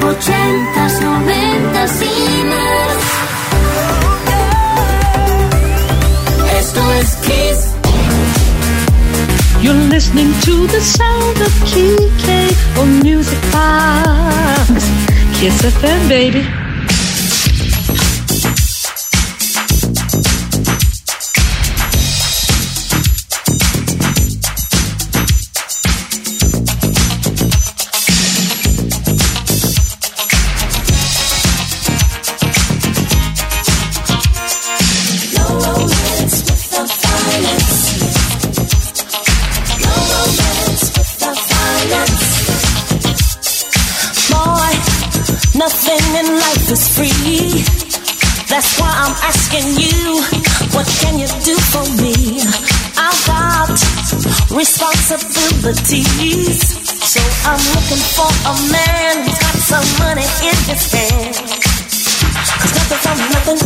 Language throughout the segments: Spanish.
ochentas, noventas y más. Esto es Kiss. You're listening to the sound of KK on Music Box. Kiss FM, baby. Responsibilities. So I'm looking for a man who's got some money in his hand. Cause nothing from nothing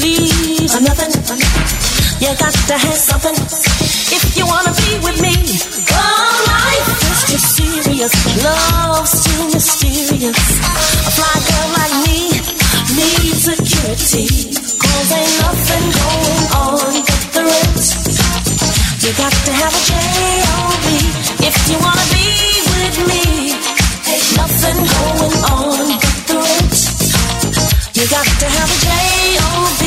leaves nothing. You got to have something if you wanna be with me. Oh, life serious, love's too mysterious. A fly girl like me needs security. Cause ain't nothing going on but the rent. You got to have a J-O-B if you wanna be with me. Ain't nothing going on but the rent. You got to have a J-O-B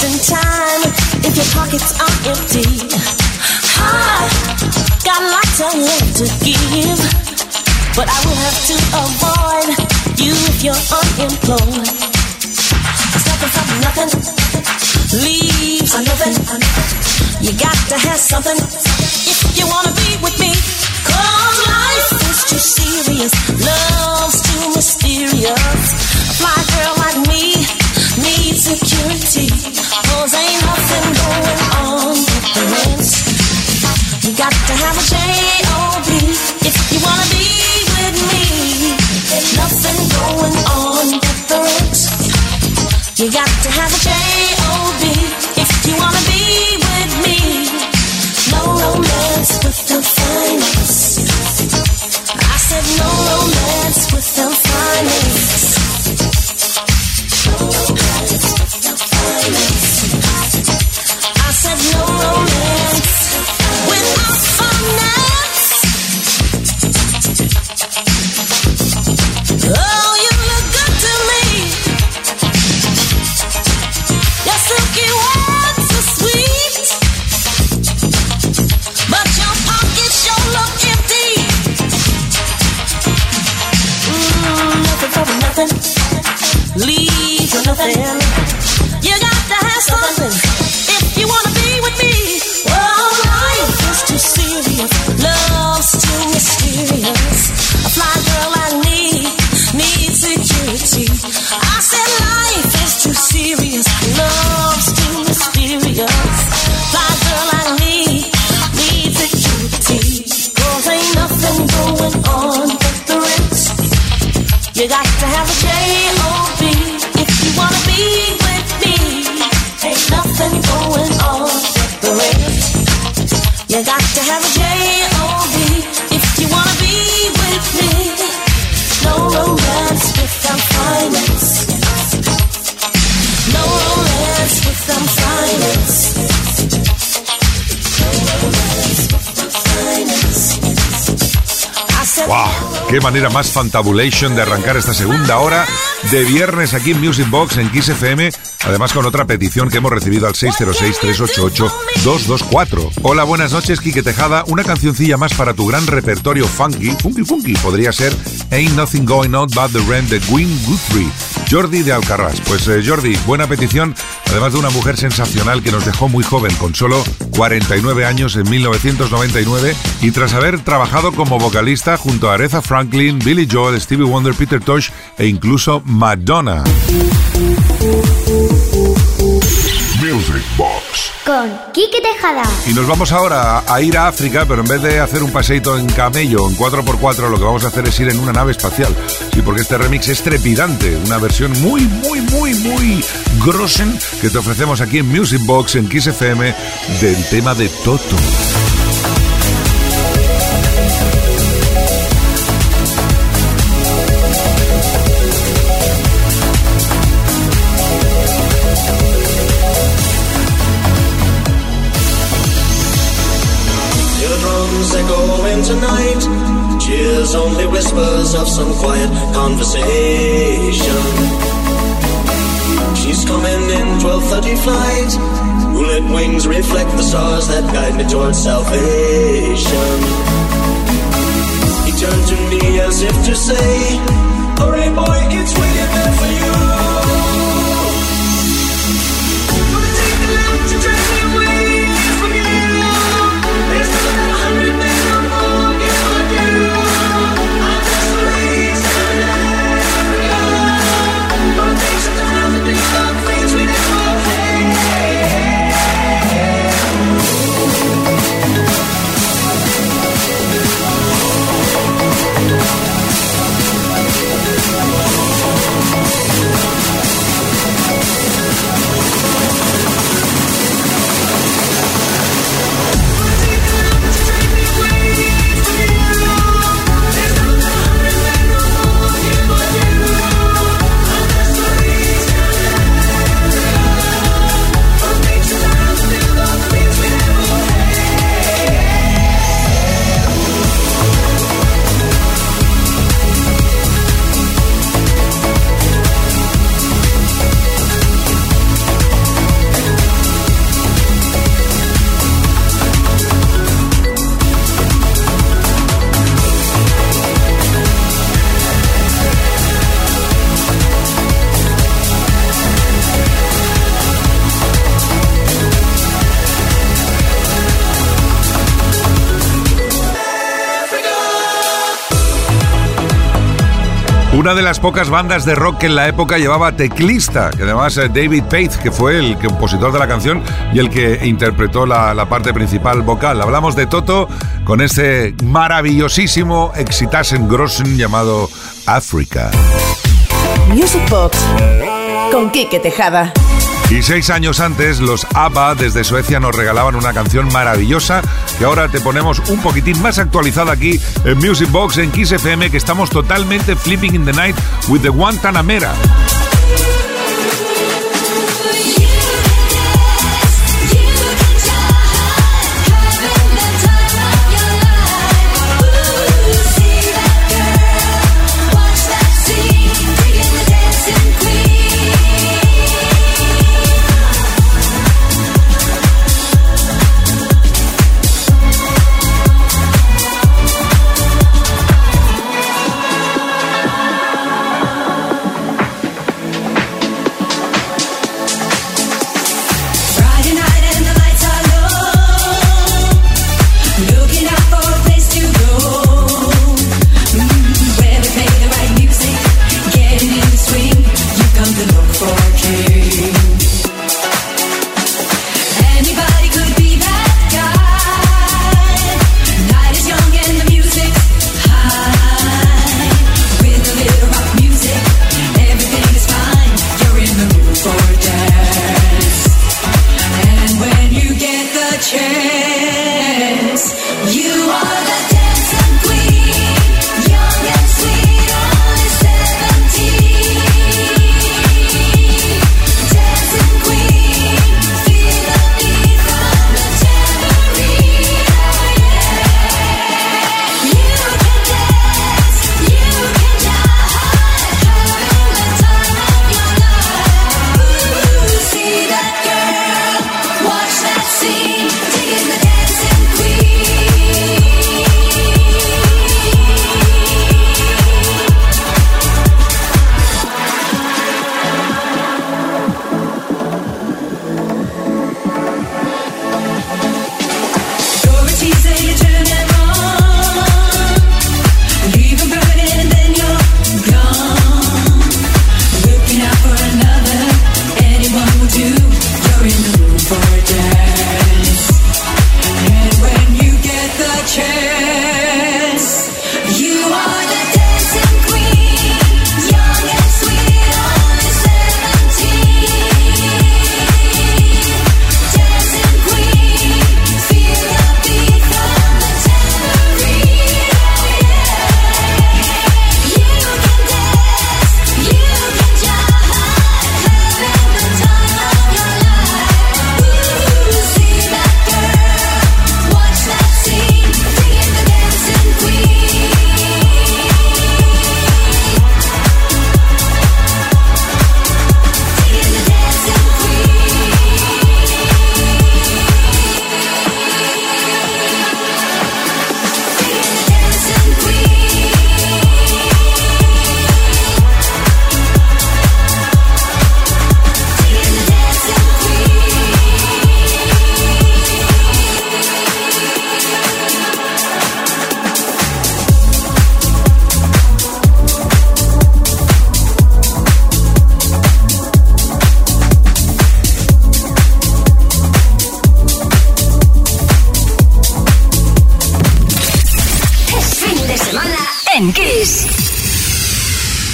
wasting time if your pockets are empty. I got lots of love to give, but I will have to avoid you if you're unemployed. Cause nothing from nothing leaves nothing. You got to have something if you wanna be with me. Cause life is too serious, love's too mysterious. Need security. Cause ain't nothing going Manera más fantabulation de arrancar esta segunda hora de viernes aquí en Music Box en Kiss FM. Además con otra petición que hemos recibido al 606-388-224. Hola, buenas noches, Quique Tejada. Una cancioncilla más para tu gran repertorio funky, funky funky. Podría ser Ain't Nothing Going On But The Rent de Gwyn Guthrie. Jordi de Alcarrás. Pues eh, Jordi, buena petición, además de una mujer sensacional que nos dejó muy joven, con solo 49 años en 1999, y tras haber trabajado como vocalista junto a Aretha Franklin, Billy Joel, Stevie Wonder, Peter Tosh e incluso Madonna. Music Box Tejada. Y nos vamos ahora a ir a África, pero en vez de hacer un paseito en camello, en 4x4, lo que vamos a hacer es ir en una nave espacial. Sí, porque este remix es trepidante, una versión muy, muy, muy, muy grossen que te ofrecemos aquí en Music Box, en Kiss FM, del tema de Toto. Whispers of some quiet conversation. She's coming in 12:30 flight. Moonlit wings reflect the stars that guide me towards salvation. He turned to me as if to say, Hurry boy, it's waiting there for you. Una de las pocas bandas de rock que en la época llevaba teclista, que además eh, David Pate, que fue el compositor de la canción y el que interpretó la, parte principal vocal. Hablamos de Toto con ese maravillosísimo Exitasen Grossen llamado África. Music Box con Quique Tejada. Y seis años antes, los ABBA desde Suecia nos regalaban una canción maravillosa que ahora te ponemos un poquitín más actualizada aquí en Music Box en Kiss FM, que estamos totalmente flipping in the night with the Guantanamera.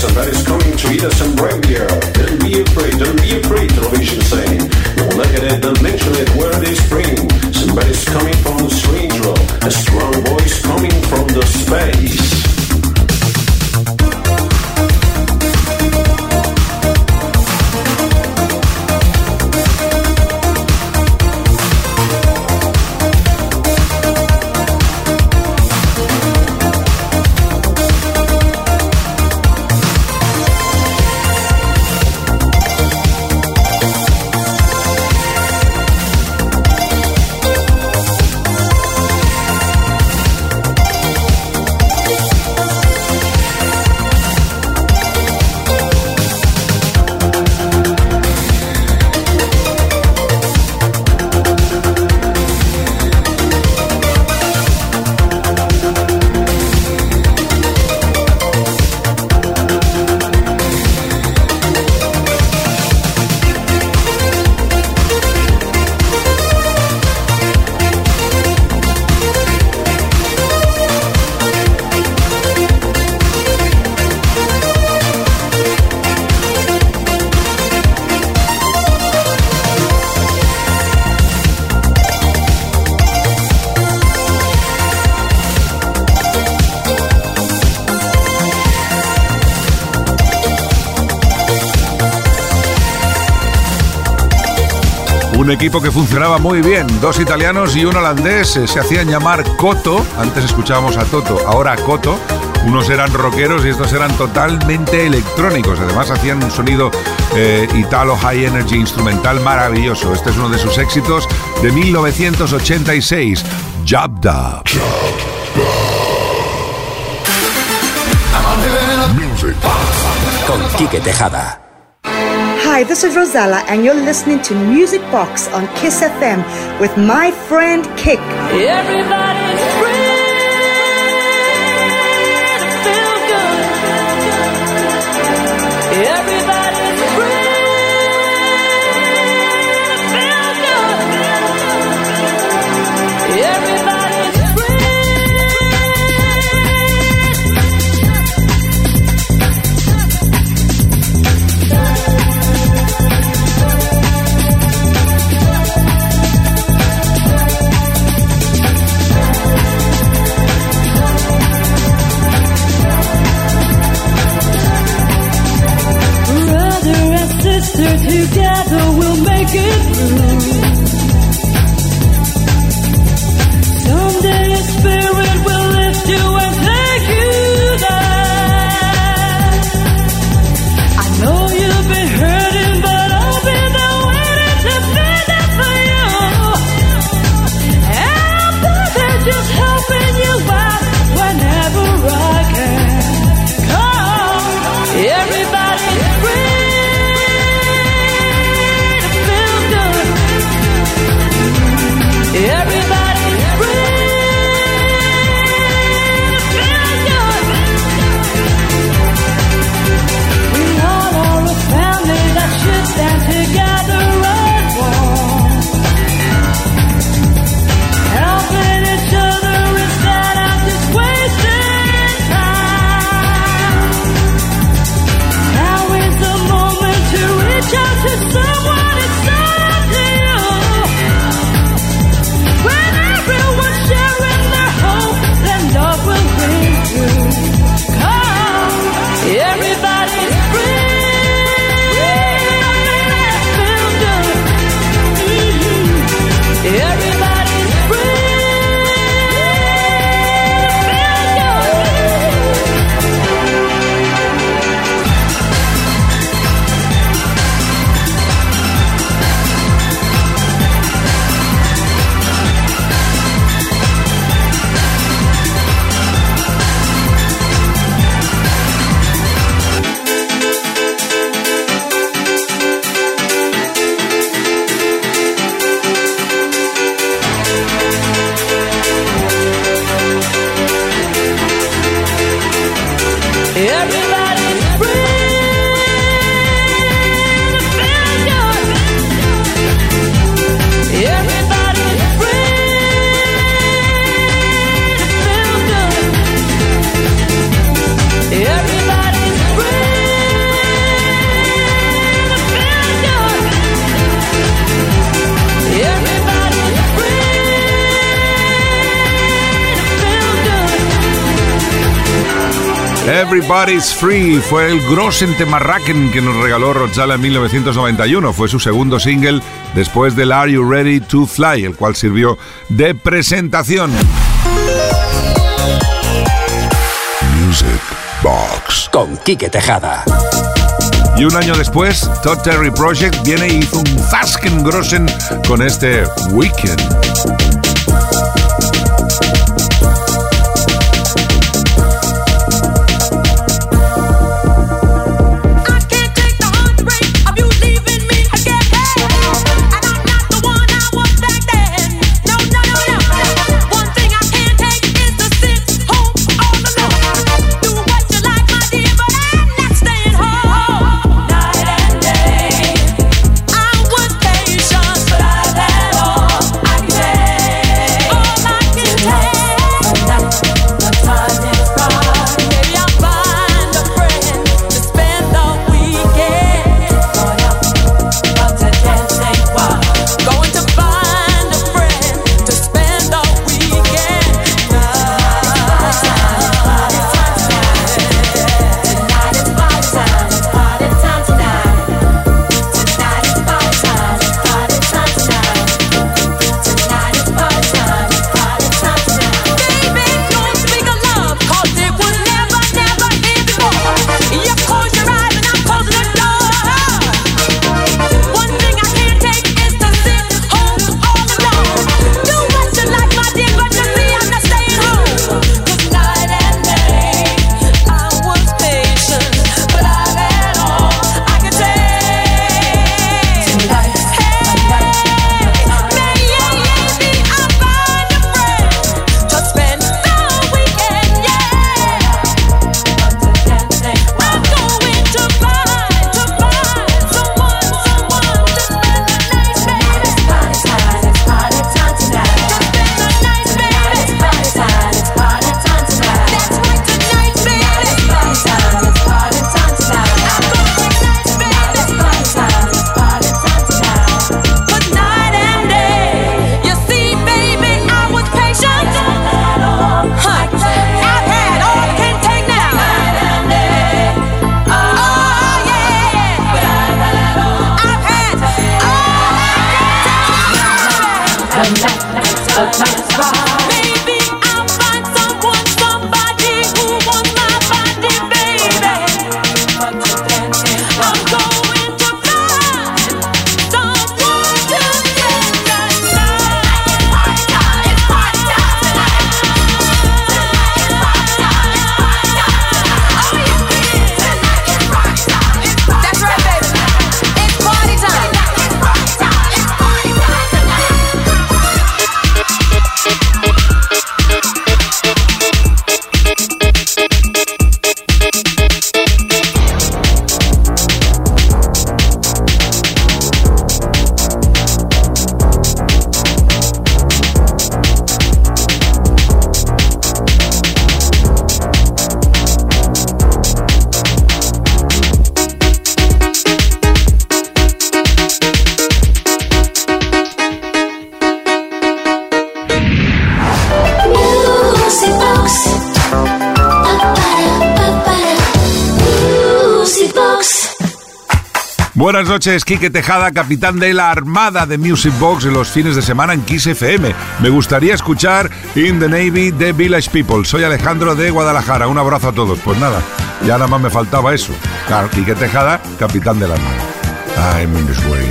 Jackson that is coming to eat us some reindeer. Don't be afraid, don't be afraid, television saying. Don't look at it, don't mention it, where they spring. Somebody's coming from the strange road, a strong voice coming from the space. Un equipo que funcionaba muy bien. Dos italianos y un holandés eh, se hacían llamar Coto. Antes escuchábamos a Toto, ahora a. Unos eran rockeros y estos eran totalmente electrónicos. Además hacían un sonido eh, italo high energy instrumental maravilloso. Este es uno de sus éxitos de 1986, Jabda. Con Quique Tejada. Hi, this is Rosella, and you're listening to Music Box on Kiss FM with my friend Kick. Everybody's you Everybody's Free fue el Grossen Temarraken que nos regaló Rojala en 1991. Fue su segundo single después del Are You Ready to Fly, el cual sirvió de presentación. Music Box con Quique Tejada. Y un año después, Todd Terry Project viene y hizo un Fasken Grossen con este Weekend. a night, a night, a night, Buenas noches, Quique Tejada, capitán de la Armada de Music Box en los fines de semana en Kiss FM. Me gustaría escuchar In the Navy de Village People. Soy Alejandro de Guadalajara. Un abrazo a todos. Pues nada, ya nada más me faltaba eso. Claro, Quique Tejada, capitán de la Armada. I'm in this way.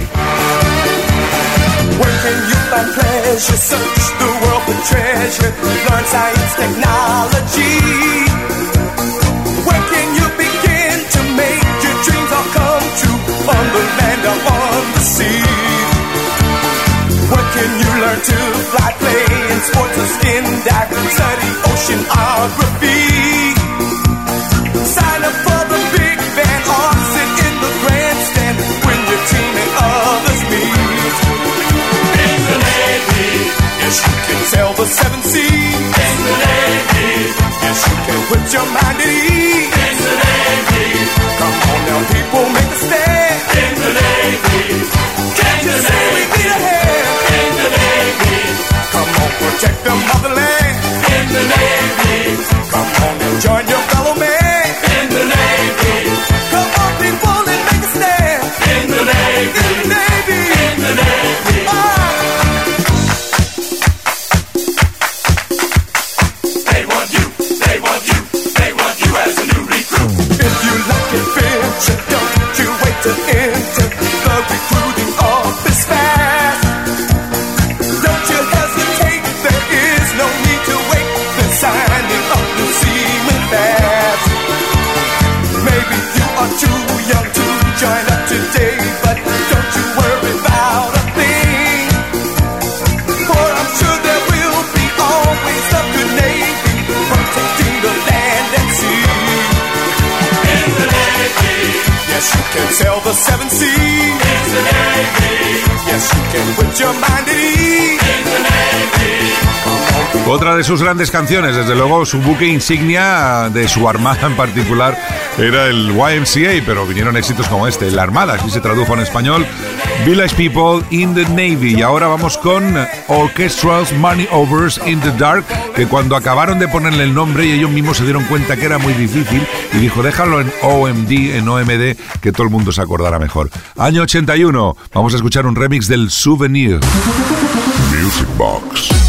Put your mind at ease. Seven seas. Yes, you can put your mind at ease. Otra de sus grandes canciones, desde luego su buque insignia de su armada en particular era el YMCA, pero vinieron éxitos como este, La Armada, así se tradujo en español, Village People in the Navy. Y ahora vamos con Orchestrals Money Overs in the Dark, que cuando acabaron de ponerle el nombre y ellos mismos se dieron cuenta que era muy difícil y dijo, déjalo en OMD, en OMD, que todo el mundo se acordara mejor. Año 81, vamos a escuchar un remix del Souvenir. Music Box.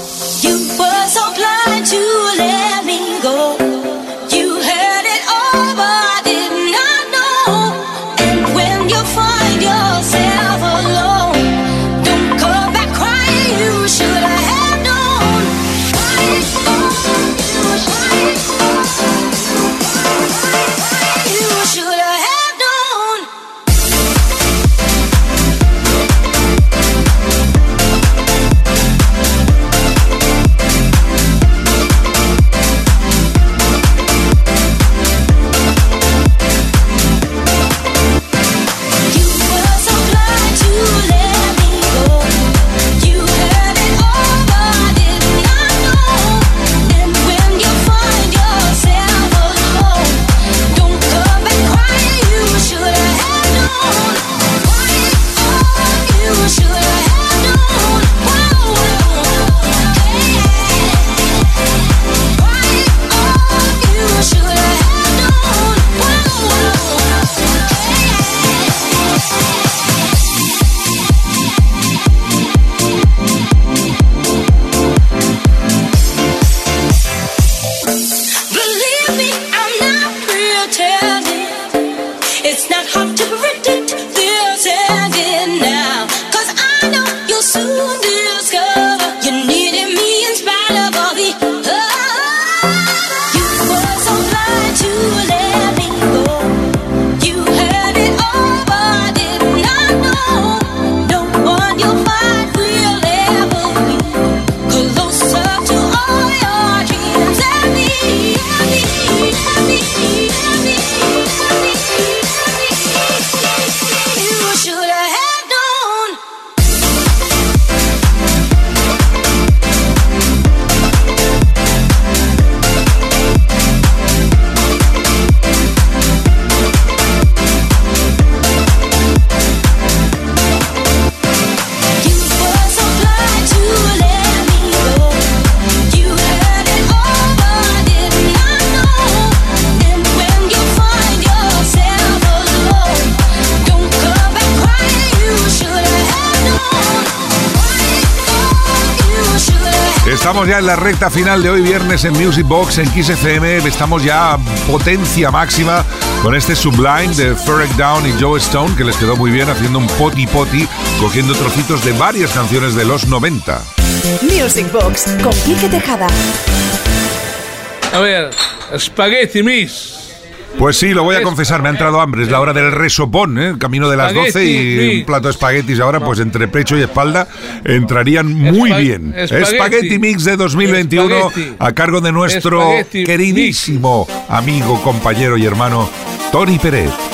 Estamos ya en la recta final de hoy viernes en Music Box en Kiss FM. Estamos ya a potencia máxima con este Sublime de Ferric Down y Joe Stone que les quedó muy bien haciendo un poti poti cogiendo trocitos de varias canciones de los 90. Music Box con Quique Tejada. A ver, Spaghetti Miss. Pues sí, lo voy a confesar, me ha entrado hambre. Es la hora del resopón, ¿eh? camino de las 12 y un plato de espaguetis ahora, pues entre pecho y espalda entrarían muy bien. Spaghetti. Mix de 2021 a cargo de nuestro queridísimo amigo, compañero y hermano Tony Pérez.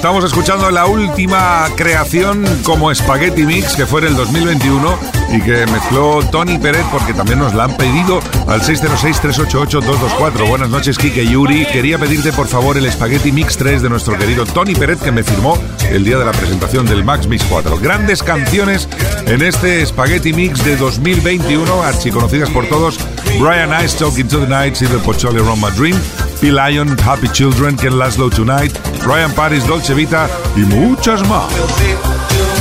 Estamos escuchando la última creación como Spaghetti Mix que fue en el 2021 y que mezcló Tony Peret porque también nos la han pedido al 606-388-224. Buenas noches, Kike Yuri. Quería pedirte por favor el Spaghetti Mix 3 de nuestro querido Tony Peret que me firmó el día de la presentación del Max Mix 4. Grandes canciones en este Spaghetti Mix de 2021, archiconocidas por todos. Brian Ice, Talking to the Night, Silver Pocholi, Roma Dream, P. Lion, Happy Children, Ken Laszlo Tonight, Ryan Paris, Dolce Vita y muchas más.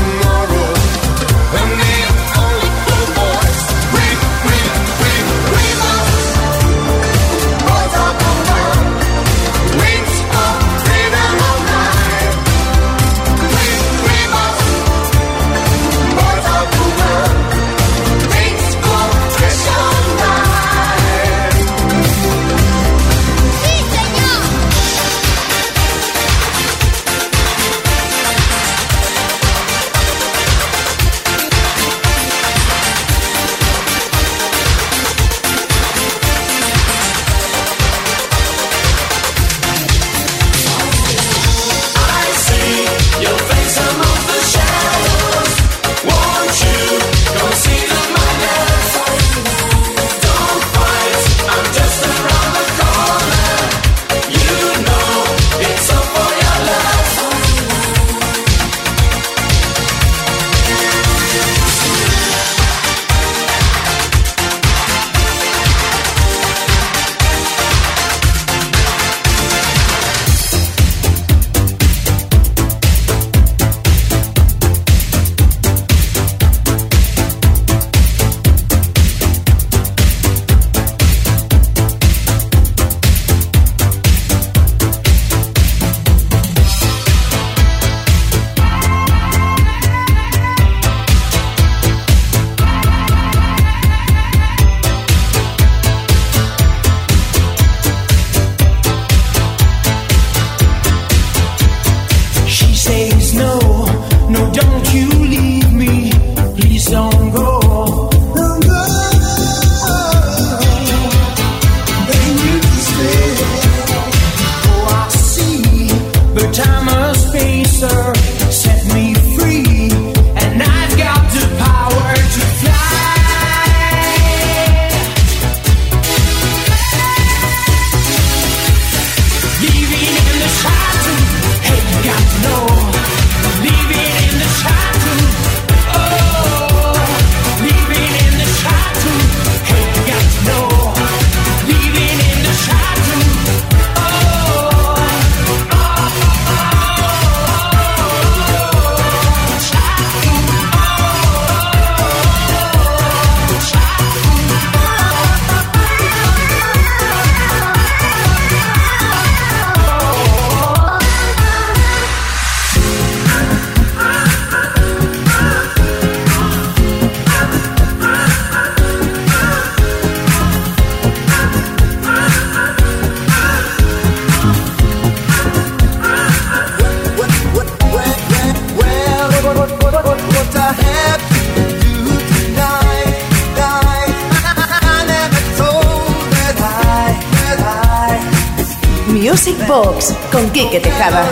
Quique Tejada.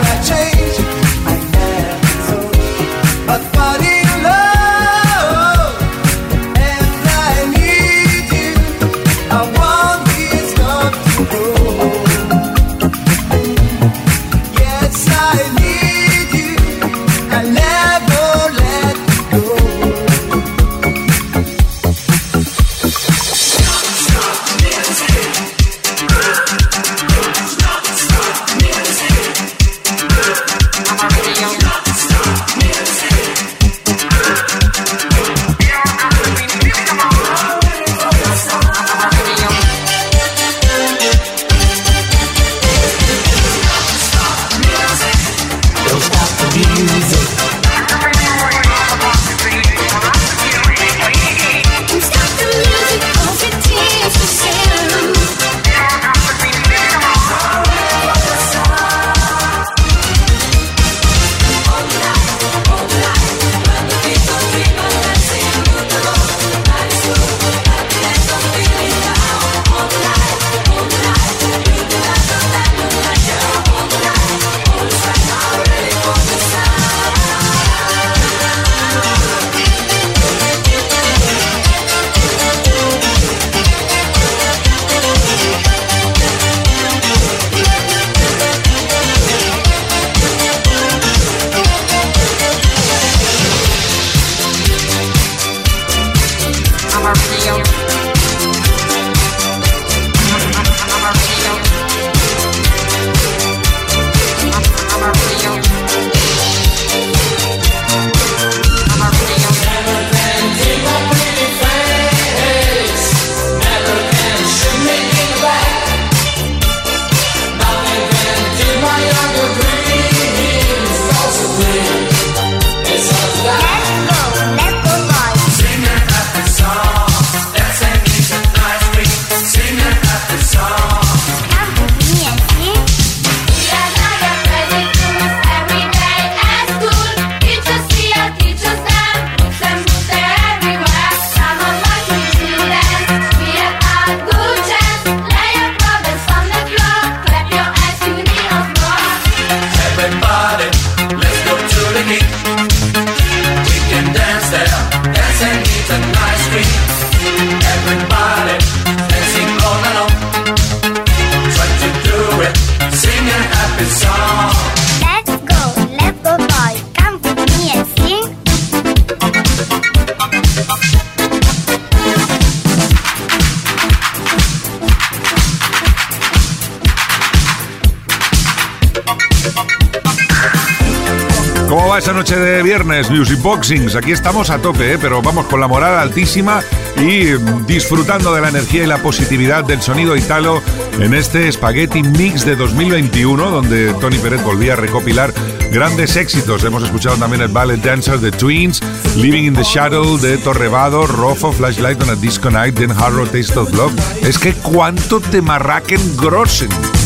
Music Boxings? Aquí estamos a tope, ¿eh? pero vamos con la moral altísima y disfrutando de la energía y la positividad del sonido italo en este Spaghetti Mix de 2021, donde Tony Pérez volvía a recopilar grandes éxitos. Hemos escuchado también el Ballet Dancer de Twins, Living in the Shadow de Torrevado, Rofo, Flashlight on a Disco Night, Den Harrow Taste of Love. Es que cuánto te marraquen grossen.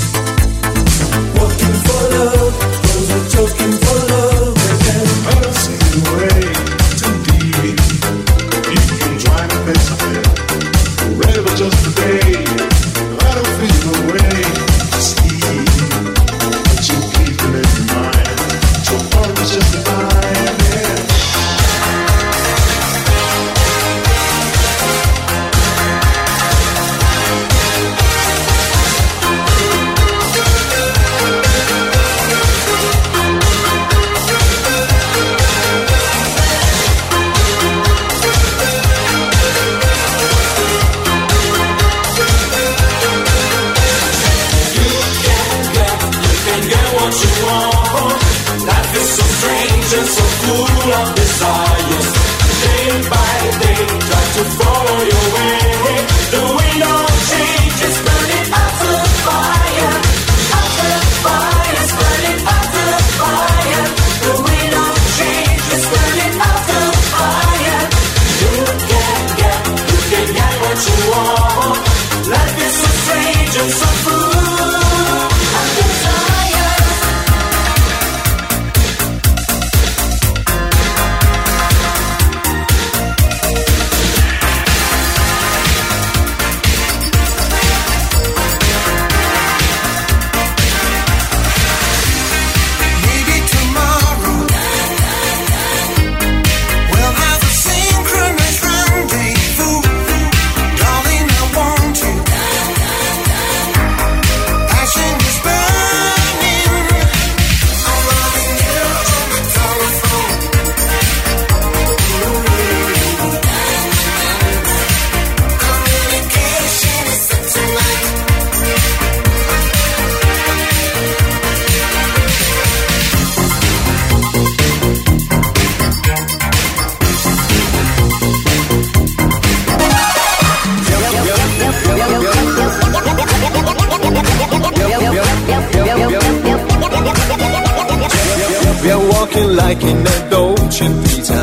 Like in a Dolce Vita,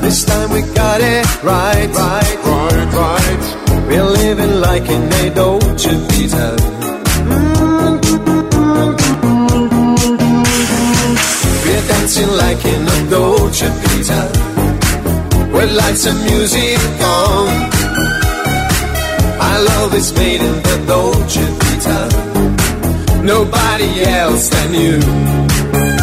This time we got it right, right, right, right. We're living like in a Dolce Vita. We're dancing like in a Dolce Vita With lights and music on. I love is made in the Dolce Vita Nobody else than you.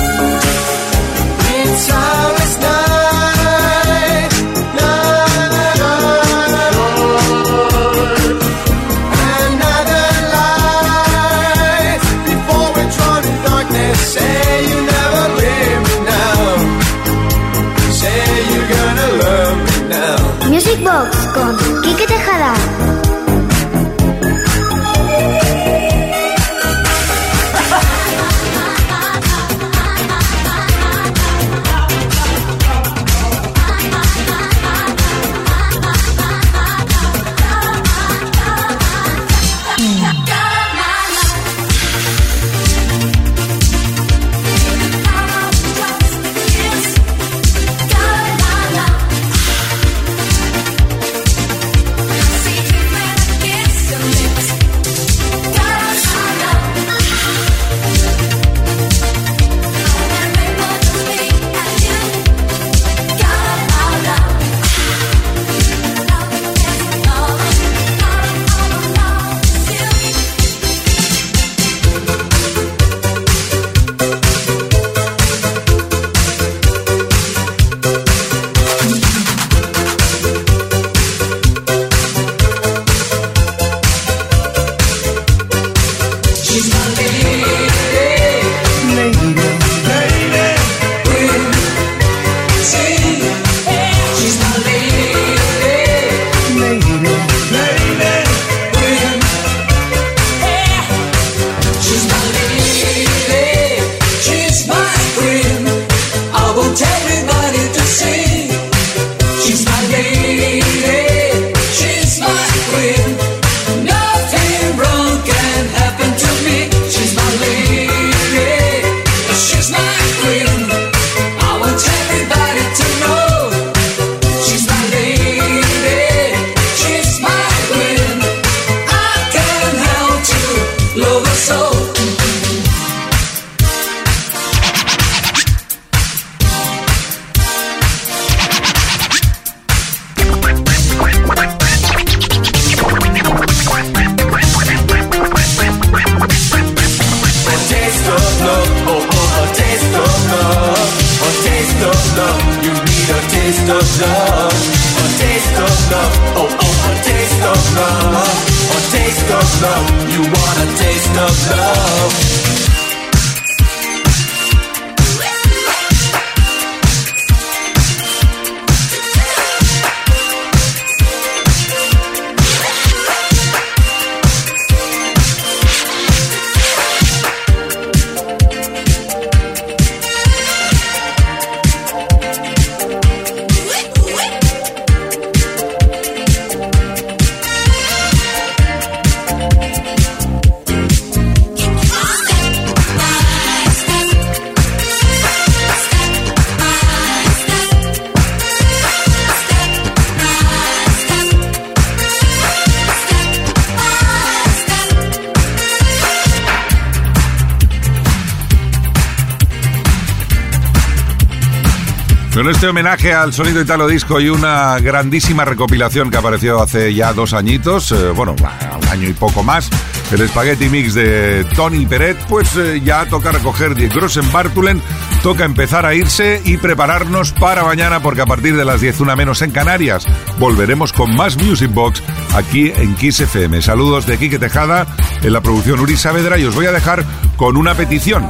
Taste of love, a taste of love, oh oh, a taste of love, a taste of love. You want a taste of love. Con este homenaje al sonido italo disco y una grandísima recopilación que apareció hace ya dos añitos, eh, bueno, un año y poco más, el Spaghetti Mix de Tony Peret, pues eh, ya toca recoger Die Grossen Bartulen, toca empezar a irse y prepararnos para mañana porque a partir de las 10 una menos en Canarias volveremos con más Music Box aquí en Kiss FM. Saludos de Quique Tejada en la producción Uri Saavedra y os voy a dejar con una petición.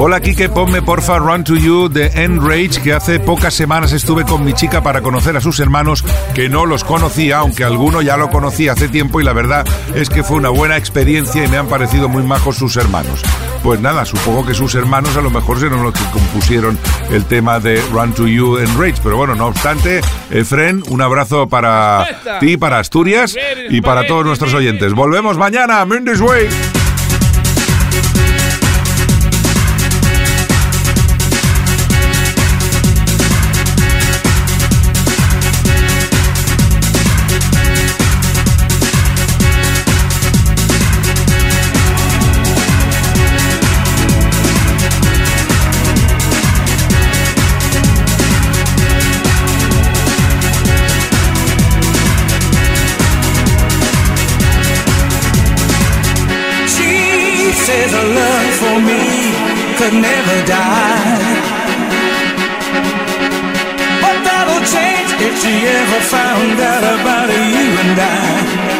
Hola Kike, ponme porfa Run to You de Enrage, que hace pocas semanas estuve con mi chica para conocer a sus hermanos, que no los conocía, aunque alguno ya lo conocía hace tiempo y la verdad es que fue una buena experiencia y me han parecido muy majos sus hermanos. Pues nada, supongo que sus hermanos a lo mejor serán los que compusieron el tema de Run to You Enrage, pero bueno, no obstante, Efren, un abrazo para ti, para Asturias y para todos nuestros oyentes. Volvemos mañana, Mindy's Way. Could never die. But that'll change if she ever found out about you and I.